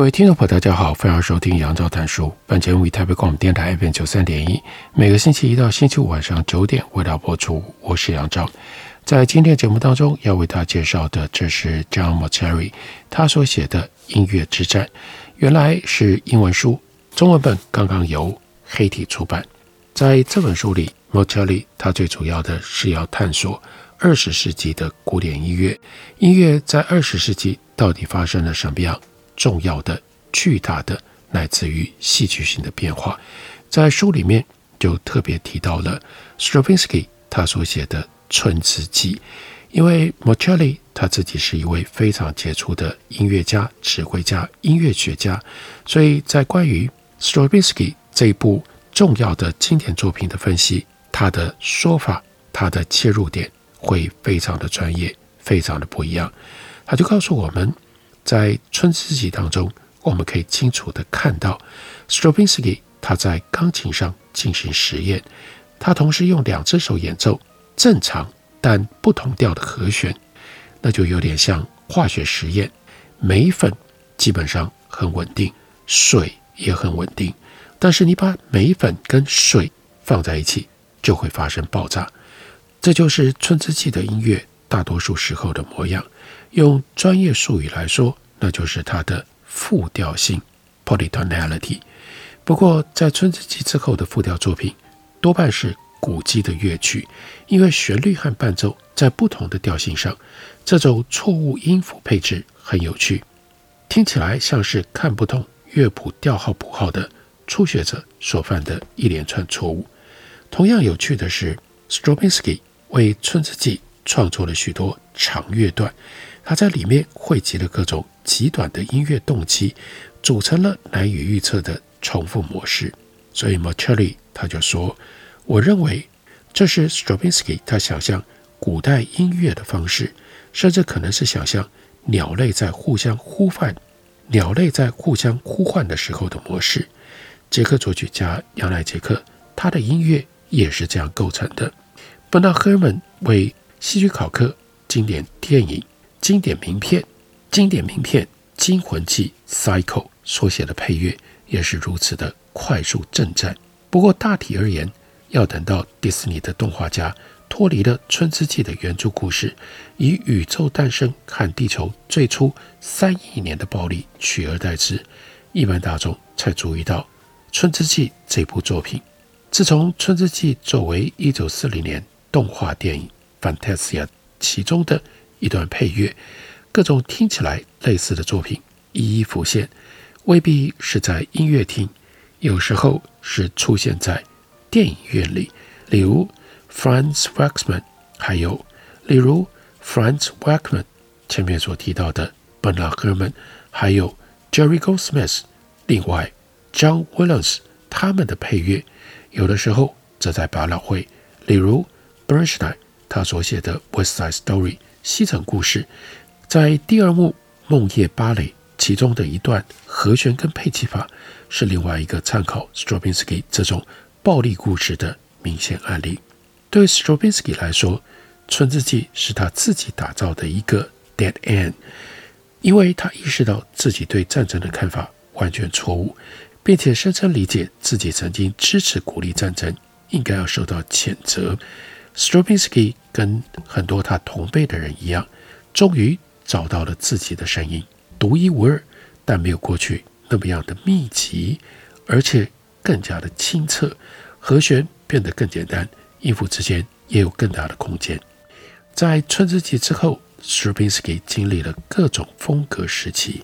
各位听众朋友，大家好，欢迎收听杨照谈书。本节目以台北广播电台 FM 九三点一，每个星期一到星期五晚上九点为大家播出。我是杨照，在今天节目当中要为大家介绍的，这是 John Mauceri 他所写的《音乐之战》，原来是英文书，中文本刚刚由黑体出版。在这本书里，Mauceri 他最主要的是要探索二十世纪的古典音乐，音乐在二十世纪到底发生了什么样重要的、巨大的，乃至于戏剧性的变化，在书里面就特别提到了 Stravinsky 他所写的《春之祭》，因为 Mauceri 他自己是一位非常杰出的音乐家、指挥家、音乐学家，所以在关于 Stravinsky 这一部重要的经典作品的分析，他的说法、他的切入点会非常的专业，非常的不一样。他就告诉我们。在《春之祭》当中，我们可以清楚地看到，Stravinsky 他在钢琴上进行实验，他同时用两只手演奏正常但不同调的和弦，那就有点像化学实验。镁粉基本上很稳定，水也很稳定，但是你把镁粉跟水放在一起，就会发生爆炸。这就是《春之祭》的音乐大多数时候的模样。用专业术语来说，那就是它的复调性 （polytonality）。不过，在《春之祭》之后的复调作品，多半是古迹的乐曲，因为旋律和伴奏在不同的调性上，这种错误音符配置很有趣，听起来像是看不懂乐谱调号谱号的初学者所犯的一连串错误。同样有趣的是，Stravinsky 为《春之祭》创作了许多长乐段。他在里面汇集了各种极短的音乐动机，组成了难以预测的重复模式。所以 Mauceri 他就说：“我认为这是 Stravinsky 他想象古代音乐的方式，甚至可能是想象鸟类在互相呼唤、鸟类在互相呼唤的时候的模式。”捷克作曲家杨乃杰克他的音乐也是这样构成的。Bernard Herrmann 为希区考克经典电影。经典名片，经典名片《惊魂记》（Psycho） 所写的配乐也是如此的快速震颤。不过大体而言，要等到迪士尼的动画家脱离了《春之祭》的原著故事，以宇宙诞生和地球最初三亿年的暴力取而代之，一般大众才注意到《春之祭》这部作品。自从《春之祭》作为一九四零年动画电影《Fantasia》其中的。一段配乐，各种听起来类似的作品一一浮现，未必是在音乐厅，有时候是出现在电影院里。例如 Franz Waxman，还有例如 Franz Waxman 前面所提到的 Bernard Herrmann，还有 Jerry Goldsmith，另外 John Williams 他们的配乐，有的时候则在百老汇，例如 Bernstein 他所写的 West Side Story。西城故事，在第二幕《梦夜芭蕾》其中的一段和弦跟配器法，是另外一个参考 Stravinsky 这种暴力故事的明显案例。对 Stravinsky 来说，《春之祭》是他自己打造的一个 dead end，因为他意识到自己对战争的看法完全错误，并且深深理解自己曾经支持鼓励战争，应该要受到谴责。Stravinsky 跟很多他同辈的人一样，终于找到了自己的声音，独一无二，但没有过去那么样的密集，而且更加的清澈，和弦变得更简单，音符之间也有更大的空间。在《春之祭》之后，Stravinsky 经历了各种风格时期，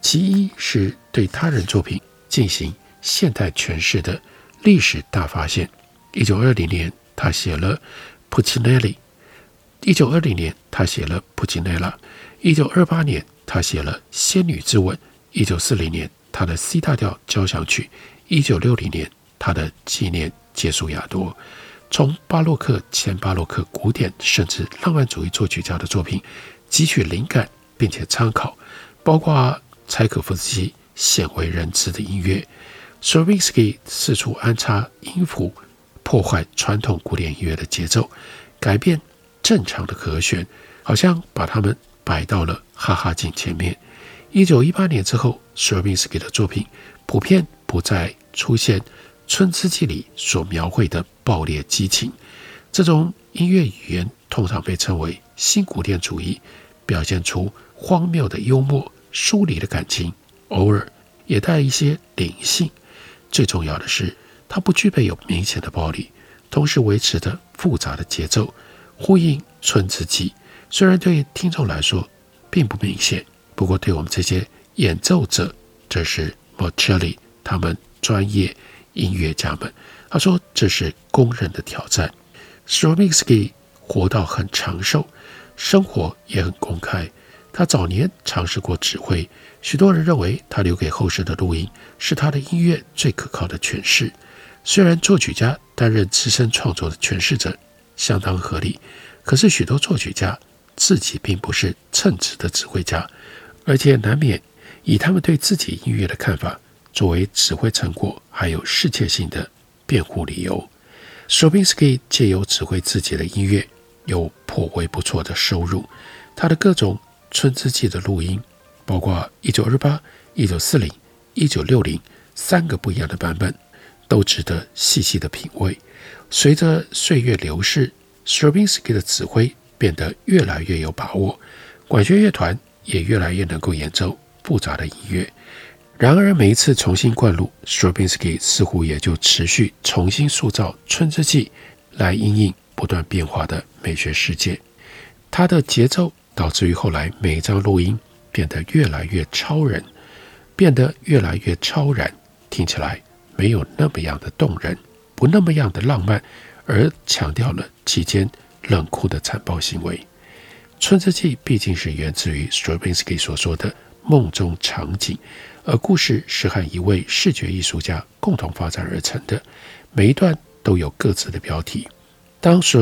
其一是对他人作品进行现代诠释的历史大发现。一九二零年。他写了《普契涅利》，一九二零年，他写了《普吉内拉》；一九二八年，他写了《仙女之吻》；一九四零年，他的 C 大调交响曲；一九六零年，他的纪念杰苏亚多。从巴洛克、前巴洛克、古典甚至浪漫主义作曲家的作品汲取灵感，并且参考，包括柴可夫斯基鲜为人知的音乐。s r v i n s k y 四处安插音符，破坏传统古典音乐的节奏，改变。正常的和弦，好像把他们摆到了哈哈镜前面。一九一八年之后，Stravinsky 的作品普遍不再出现《春之祭》里所描绘的爆裂激情。这种音乐语言通常被称为新古典主义，表现出荒谬的幽默、疏离的感情，偶尔也带一些灵性。最重要的是，它不具备有明显的暴力，同时维持着复杂的节奏。呼应《春之祭》，虽然对听众来说并不明显，不过对我们这些演奏者，这是 Morcelli 他们专业音乐家们，他说这是公认的挑战。Stravinsky 活到很长寿，生活也很公开。他早年尝试过指挥，许多人认为他留给后世的录音是他的音乐最可靠的诠释。虽然作曲家担任资深创作的诠释者。相当合理，可是许多作曲家自己并不是称职的指挥家，而且难免以他们对自己音乐的看法作为指挥成果还有世界性的辩护理由。Stravinsky 借由指挥自己的音乐有颇为不错的收入，他的各种春之祭的录音，包括一九二八、一九四零、一九六零三个不一样的版本，都值得细细的品味。随着岁月流逝，Stravinsky 的指挥变得越来越有把握，管弦乐团也越来越能够演奏复杂的音乐。然而，每一次重新灌录，Stravinsky 似乎也就持续重新塑造《春之祭》来因应不断变化的美学世界。他的节奏导致于后来每一张录音变得越来越超人，变得越来越超然，听起来没有那么样的动人。不那么样的浪漫，而强调了其间冷酷的残暴行为。《春之祭》毕竟是源自于 Stravinsky 所说的梦中场景，而故事是和一位视觉艺术家共同发展而成的。每一段都有各自的标题。当时，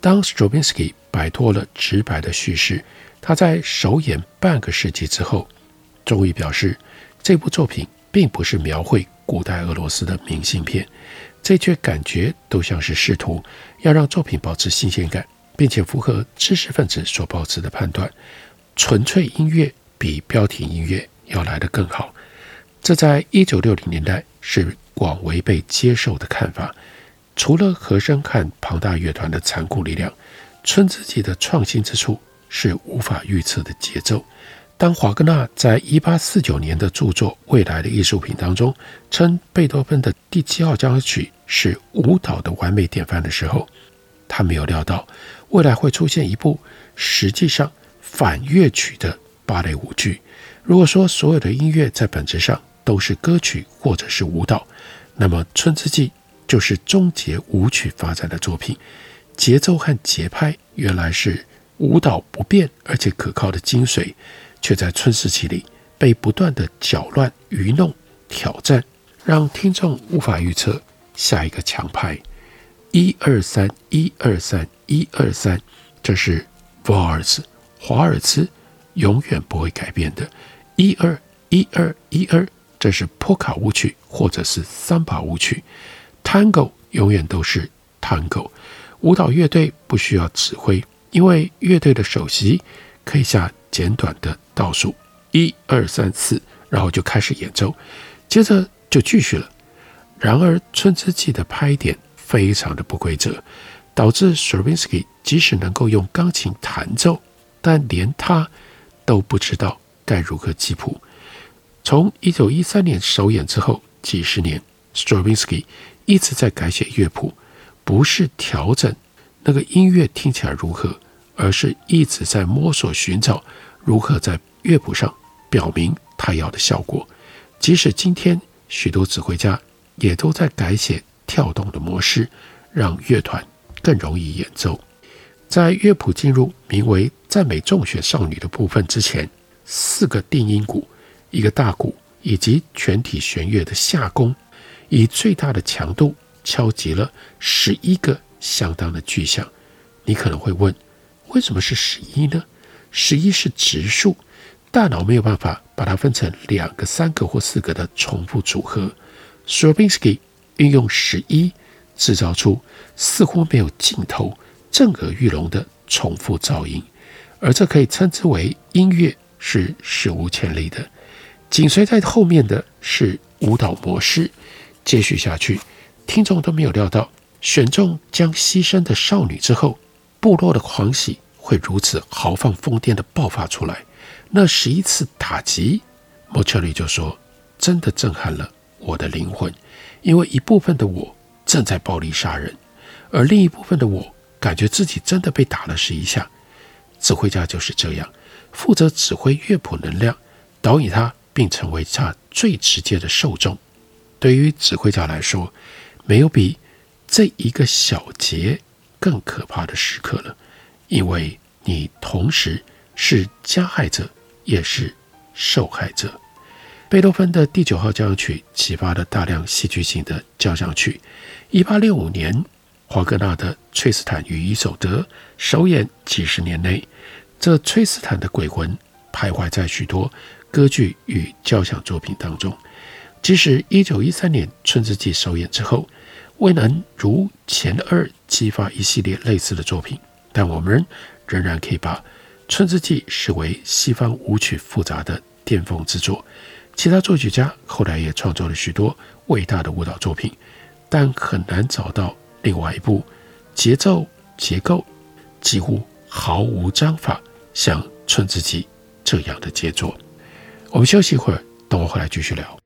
当 Stravinsky 摆脱了直白的叙事，他在首演半个世纪之后，终于表示，这部作品并不是描绘古代俄罗斯的明信片。这却感觉都像是试图要让作品保持新鲜感，并且符合知识分子所保持的判断：纯粹音乐比标题音乐要来得更好。这在一九六零年代是广为被接受的看法。除了和声和庞大乐团的残酷力量，《村之祭》的创新之处是无法预测的节奏。当华格纳在一八四九年的著作《未来的艺术品》当中称贝多芬的第七号交响曲是舞蹈的完美典范的时候，他没有料到未来会出现一部实际上反乐曲的芭蕾舞剧。如果说所有的音乐在本质上都是歌曲或者是舞蹈，那么《春之祭》就是终结舞曲发展的作品。节奏和节拍原来是舞蹈不变而且可靠的精髓。却在春时期里被不断的搅乱、愚弄、挑战，让听众无法预测下一个强拍。一二三，一二三，一二三，这是 v a r s 华尔兹，永远不会改变的。一二一二一二，这是波卡舞曲或者是桑巴舞曲。Tango 永远都是 Tango。舞蹈乐队不需要指挥，因为乐队的首席可以下简短的。倒数一二三四，然后就开始演奏，接着就继续了。然而，《春之祭》的拍点非常的不规则，导致 Stravinsky 即使能够用钢琴弹奏，但连他都不知道该如何记谱。从一九一三年首演之后，几十年，Stravinsky 一直在改写乐谱，不是调整那个音乐听起来如何，而是一直在摸索寻找。如何在乐谱上表明他要的效果？即使今天许多指挥家也都在改写跳动的模式，让乐团更容易演奏。在乐谱进入名为“赞美众选少女”的部分之前，四个定音鼓、一个大鼓以及全体弦乐的下弓，以最大的强度敲击了十一个相当的巨响。你可能会问，为什么是十一呢？十一是质数，大脑没有办法把它分成两个、三个或四个的重复组合。Stravinsky 运用十一制造出似乎没有尽头。震耳欲聋的重复噪音，而这可以称之为音乐是史无前例的。紧随在后面的是舞蹈模式，接续下去，听众都没有料到选中将牺牲的少女之后，部落的狂喜会如此豪放疯癫地爆发出来。那十一次打击，莫切利就说，真的震撼了我的灵魂，因为一部分的我正在暴力杀人，而另一部分的我。感觉自己真的被打了十一下，指挥家就是这样，负责指挥乐谱能量，导引他，并成为他最直接的受众。对于指挥家来说，没有比这一个小节更可怕的时刻了，因为你同时是加害者，也是受害者。贝多芬的第九号交响曲启发了大量戏剧性的交响曲。一八六五年。华格纳的《崔斯坦与伊索德》首演几十年内，这崔斯坦的鬼魂徘徊在许多歌剧与交响作品当中。即使一九一三年《春之祭》首演之后，未能如前二激发一系列类似的作品，但我们仍然可以把《春之祭》视为西方舞曲复杂的巅峰之作。其他作曲家后来也创作了许多伟大的舞蹈作品，但很难找到。另外一部节奏结构几乎毫无章法，像《春之祭》这样的杰作。我们休息一会儿，等我回来继续聊。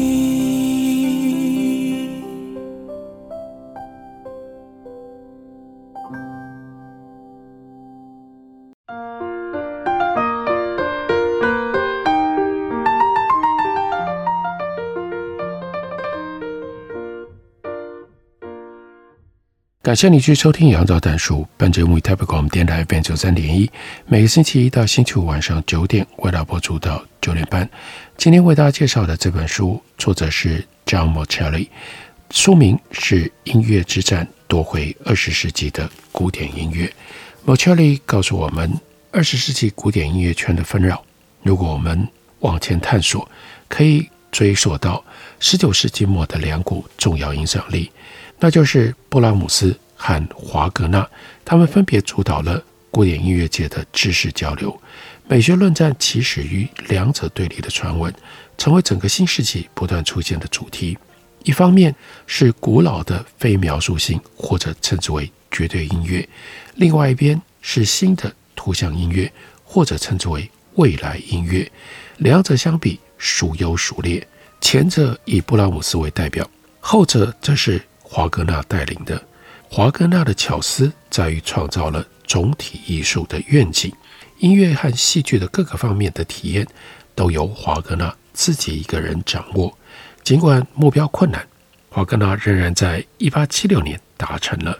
感谢你继续收听《杨照谈书》。本节目以台北广播电台 FM 九三点一，每个星期一到星期五晚上九点为大家播出到九点半。今天为大家介绍的这本书，作者是 John Mauceri，书名是《音乐之战：夺回二十世纪的古典音乐》。Mauceri 告诉我们，二十世纪古典音乐圈的纷扰，如果我们往前探索，可以追溯到十九世纪末的两股重要影响力。那就是布拉姆斯和华格纳，他们分别主导了古典音乐界的知识交流。美学论战起始于两者对立的传闻，成为整个新世纪不断出现的主题。一方面是古老的非描述性，或者称之为绝对音乐；另外一边是新的图像音乐，或者称之为未来音乐。两者相比，孰优孰劣？前者以布拉姆斯为代表，后者则是。华格纳带领的，华格纳的巧思在于创造了总体艺术的愿景。音乐和戏剧的各个方面的体验都由华格纳自己一个人掌握。尽管目标困难，华格纳仍然在一八七六年达成了。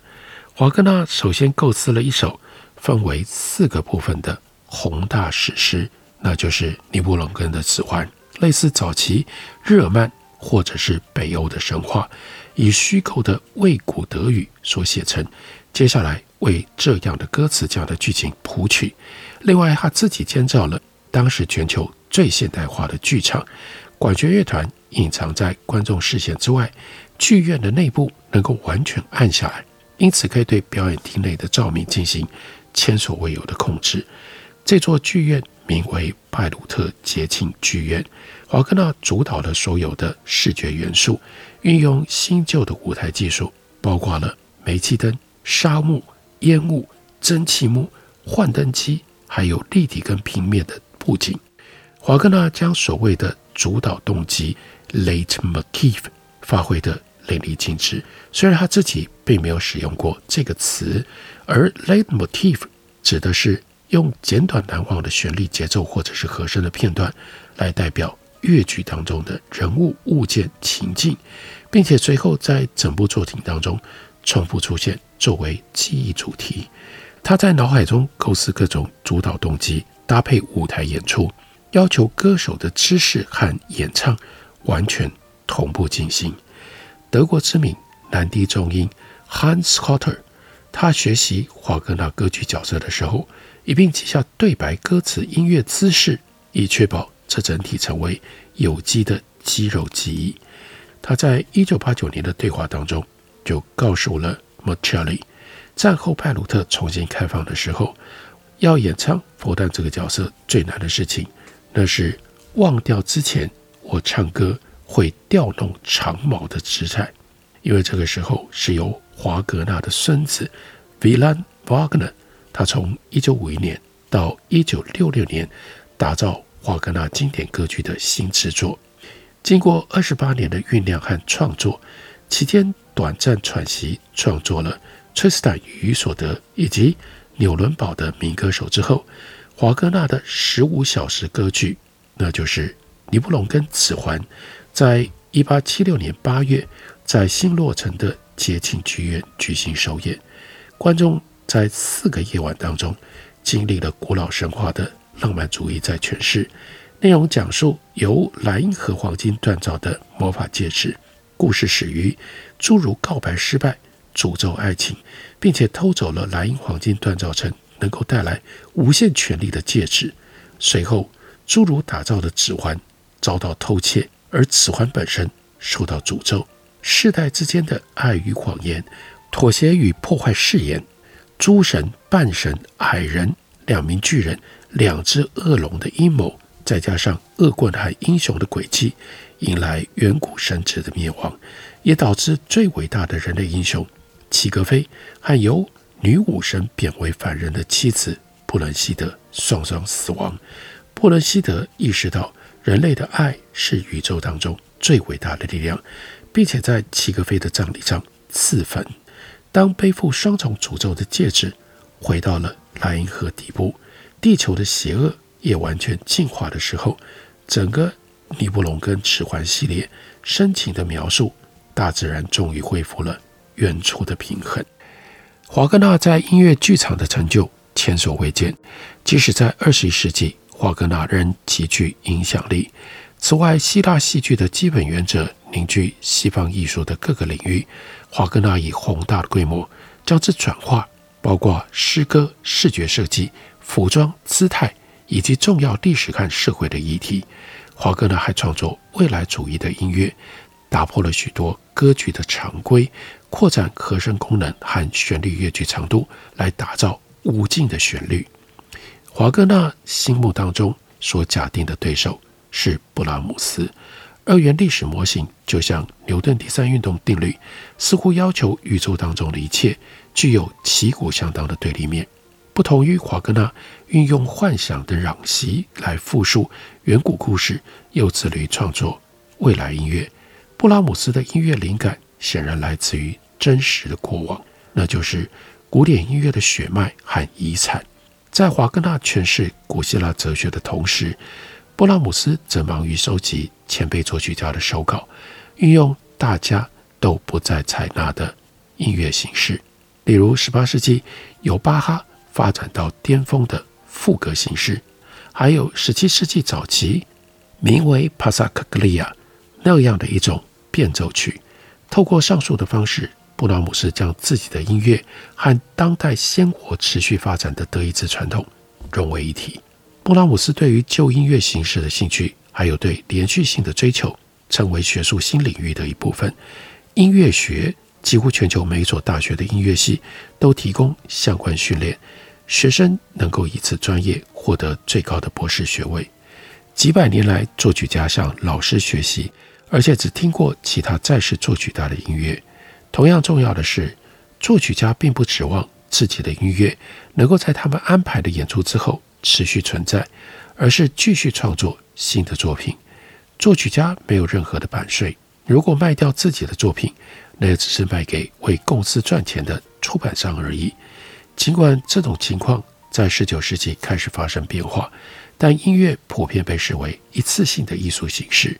华格纳首先构思了一首分为四个部分的宏大史诗，那就是《尼布龙根的指环》，类似早期日耳曼或者是北欧的神话，以虚构的魏古德语所写成。接下来为这样的歌词、这样的剧情谱曲。另外，他自己建造了当时全球最现代化的剧场，管弦乐团隐藏在观众视线之外，剧院的内部能够完全暗下来，因此可以对表演厅内的照明进行前所未有的控制。这座剧院名为拜鲁特节庆剧院。华格纳主导了所有的视觉元素，运用新旧的舞台技术，包括了煤气灯、纱幕、烟雾、蒸汽幕、幻灯机。还有立体跟平面的布景，华格纳将所谓的主导动机 （Leitmotiv） 发挥得淋漓尽致。虽然他自己并没有使用过这个词，而 Leitmotiv 指的是用简短难忘的旋律节奏或者是和声的片段来代表乐剧当中的人物、物件、情境，并且随后在整部作品当中重复出现作为记忆主题。他在脑海中构思各种主导动机，搭配舞台演出，要求歌手的姿势和演唱完全同步进行。德国知名男低重音 Hans Hotter，他学习华格纳歌剧角色的时候，一并记下对白、歌词、音乐姿势，以确保这整体成为有机的肌肉记忆。他在一九八九年的对话当中就告诉了 Miceli。战后拜鲁特重新开放的时候，要演唱佛诞这个角色最难的事情，那是忘掉之前我唱歌会调动长矛的姿态，因为这个时候是由华格纳的孙子 Wilhelm Wagner，他从一九五一年到一九六六年打造华格纳经典歌剧的新制作，经过二十八年的酝酿和创作，期间短暂喘息，创作了。崔斯坦与与所得以及纽伦堡的民歌手之后，华格纳的十五小时歌剧，那就是《尼布龙根指环》，在一八七六年八月在新落成的节庆剧院举行首演。观众在四个夜晚当中，经历了古老神话的浪漫主义在诠释。内容讲述由莱茵和黄金锻造的魔法戒指，故事始于侏儒告白失败。诅咒爱情，并且偷走了莱茵黄金锻造成能够带来无限权力的戒指。随后，侏儒打造的指环遭到偷窃，而指环本身受到诅咒。世代之间的爱与谎言，妥协与破坏誓言，诸神、半神、矮人、两名巨人、两只恶龙的阴谋，再加上恶棍和英雄的诡计，迎来远古神祇的灭亡，也导致最伟大的人类英雄。齐格菲和由女武神贬为凡人的妻子布伦希德双双死亡。布伦希德意识到人类的爱是宇宙当中最伟大的力量，并且在齐格菲的葬礼上自焚。当背负双重诅咒的戒指回到了莱茵河底部，地球的邪恶也完全净化的时候，整个尼布龙根指环系列深情的描述，大自然终于恢复了。原初的平衡。华格纳在音乐剧场的成就前所未见，即使在二十一世纪，华格纳仍极具影响力。此外，希腊戏剧的基本原则凝聚西方艺术的各个领域。华格纳以宏大的规模将之转化，包括诗歌、视觉设计、服装、姿态以及重要历史和社会的议题。华格纳还创作未来主义的音乐，打破了许多歌剧的常规。扩展和声功能和旋律乐句长度，来打造无尽的旋律。华格纳心目当中所假定的对手是布拉姆斯。二元历史模型就像牛顿第三运动定律，似乎要求宇宙当中的一切具有旗鼓相当的对立面。不同于华格纳运用幻想的壤席来复述远古故事，又致力创作未来音乐，布拉姆斯的音乐灵感。显然来自于真实的过往，那就是古典音乐的血脉和遗产。在华格纳诠释古希腊哲学的同时，布拉姆斯则忙于收集前辈作曲家的手稿，运用大家都不再采纳的音乐形式，例如18世纪由巴哈发展到巅峰的赋格形式，还有17世纪早期名为帕萨克格利亚那样的一种变奏曲。透过上述的方式，布拉姆斯将自己的音乐和当代鲜活持续发展的德意志传统融为一体。布拉姆斯对于旧音乐形式的兴趣，还有对连续性的追求，成为学术新领域的一部分。音乐学几乎全球每一所大学的音乐系都提供相关训练，学生能够以此专业获得最高的博士学位。几百年来，作曲家向老师学习。而且只听过其他在世作曲家的音乐。同样重要的是，作曲家并不指望自己的音乐能够在他们安排的演出之后持续存在，而是继续创作新的作品。作曲家没有任何的版税，如果卖掉自己的作品，那也只是卖给为公司赚钱的出版商而已。尽管这种情况在十九世纪开始发生变化，但音乐普遍被视为一次性的艺术形式。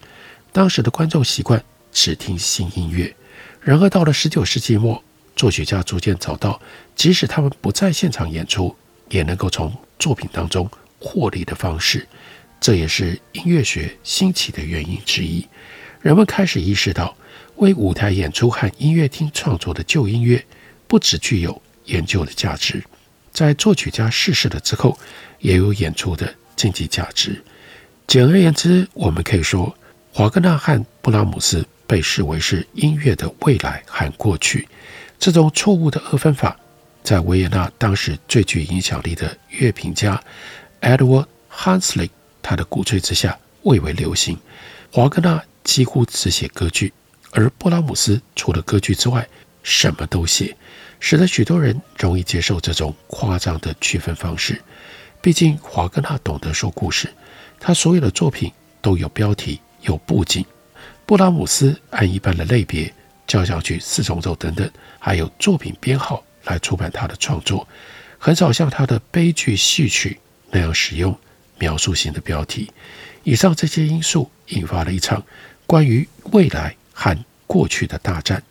当时的观众习惯只听新音乐，然而到了十九世纪末，作曲家逐渐找到，即使他们不在现场演出，也能够从作品当中获利的方式。这也是音乐学兴起的原因之一。人们开始意识到，为舞台演出和音乐厅创作的旧音乐，不只具有研究的价值，在作曲家逝世了之后，也有演出的经济价值。简而言之，我们可以说。华格纳和布拉姆斯被视为是音乐的未来和过去，这种错误的二分法，在维也纳当时最具影响力的乐评家 Edward Hanslick 他的鼓吹之下蔚为流行。华格纳几乎只写歌剧，而布拉姆斯除了歌剧之外什么都写，使得许多人容易接受这种夸张的区分方式。毕竟华格纳懂得说故事，他所有的作品都有标题。有布景，布拉姆斯按一般的类别、交响曲、四重奏等等，还有作品编号来出版他的创作，很少像他的悲剧戏曲那样使用描述性的标题。以上这些因素引发了一场关于未来和过去的大战。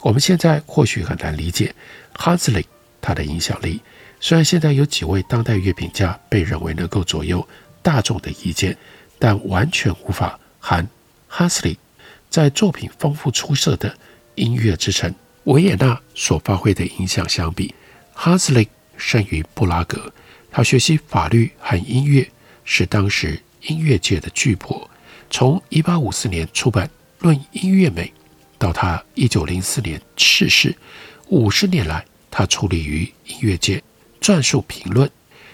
我们现在或许很难理解哈斯利他的影响力，虽然现在有几位当代乐评家被认为能够左右大众的意见，但完全无法。和哈斯利在作品丰富出色的音乐之城维也纳所发挥的影响相比，哈斯利生于布拉格，他学习法律和音乐，是当时音乐界的巨擘。从1854年出版《论音乐美》到他1904年逝世，五十年来，他矗立于音乐界，撰述评论。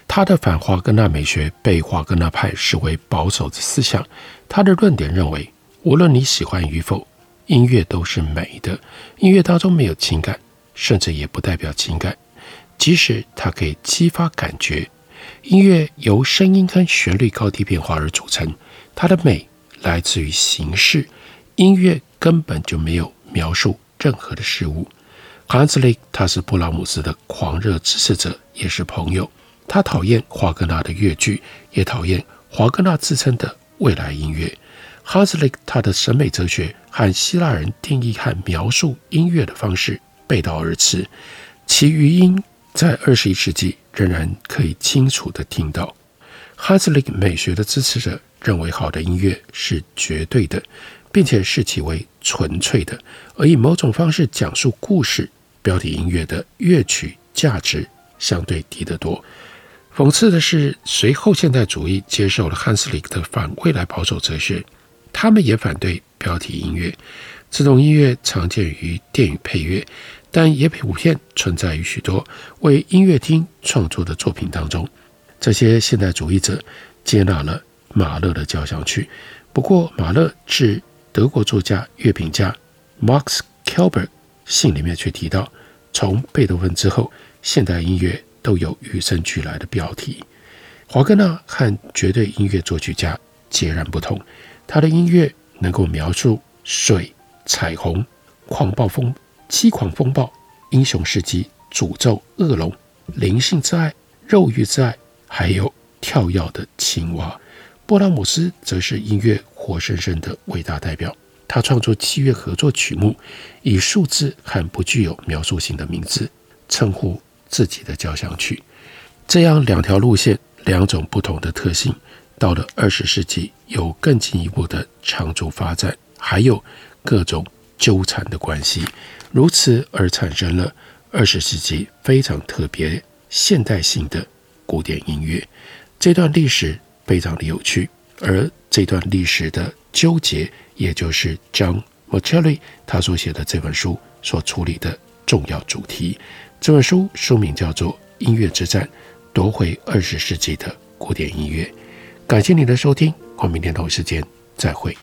他的反华格纳美学被华格纳派视为保守的思想。他的论点认为，无论你喜欢与否，音乐都是美的。音乐当中没有情感，甚至也不代表情感。即使它可以激发感觉，音乐由声音跟旋律高低变化而组成。它的美来自于形式，音乐根本就没有描述任何的事物。汉斯利他是布拉姆斯的狂热支持者，也是朋友。他讨厌华格纳的乐剧，也讨厌华格纳自称的未来音乐。哈斯利他的审美哲学和希腊人定义和描述音乐的方式背道而驰，其余音在二十一世纪仍然可以清楚地听到。哈斯利美学的支持者认为，好的音乐是绝对的，并且视其为纯粹的，而以某种方式讲述故事，标题音乐的乐曲价值相对低得多。讽刺的是，随后现代主义接受了汉斯里克的反未来保守哲学，他们也反对标题音乐。这种音乐常见于电影配乐，但也普遍存在于许多为音乐厅创作的作品当中。这些现代主义者接纳了马勒的交响曲，不过马勒致德国作家、乐评家 Max Kalber 信里面却提到，从贝多芬之后，现代音乐。都有与生俱来的标题。华格纳和绝对音乐作曲家截然不同，他的音乐能够描述水、彩虹、狂暴风、凄狂风暴、英雄事迹诅咒恶龙、灵性之爱、肉欲之爱，还有跳跃的青蛙。勃拉姆斯则是音乐活生生的伟大代表。他创作器乐合作曲目，以数字和不具有描述性的名字称呼自己的交响曲。这样两条路线，两种不同的特性，到了二十世纪有更进一步的长足发展，还有各种纠缠的关系，如此而产生了二十世纪非常特别现代性的古典音乐。这段历史非常的有趣，而这段历史的纠结，也就是 John Mauceri 他所写的这本书所处理的重要主题。这本书书名叫做《音乐之战：夺回二十世纪的古典音乐》。感谢您的收听，我们明天同一时间再会。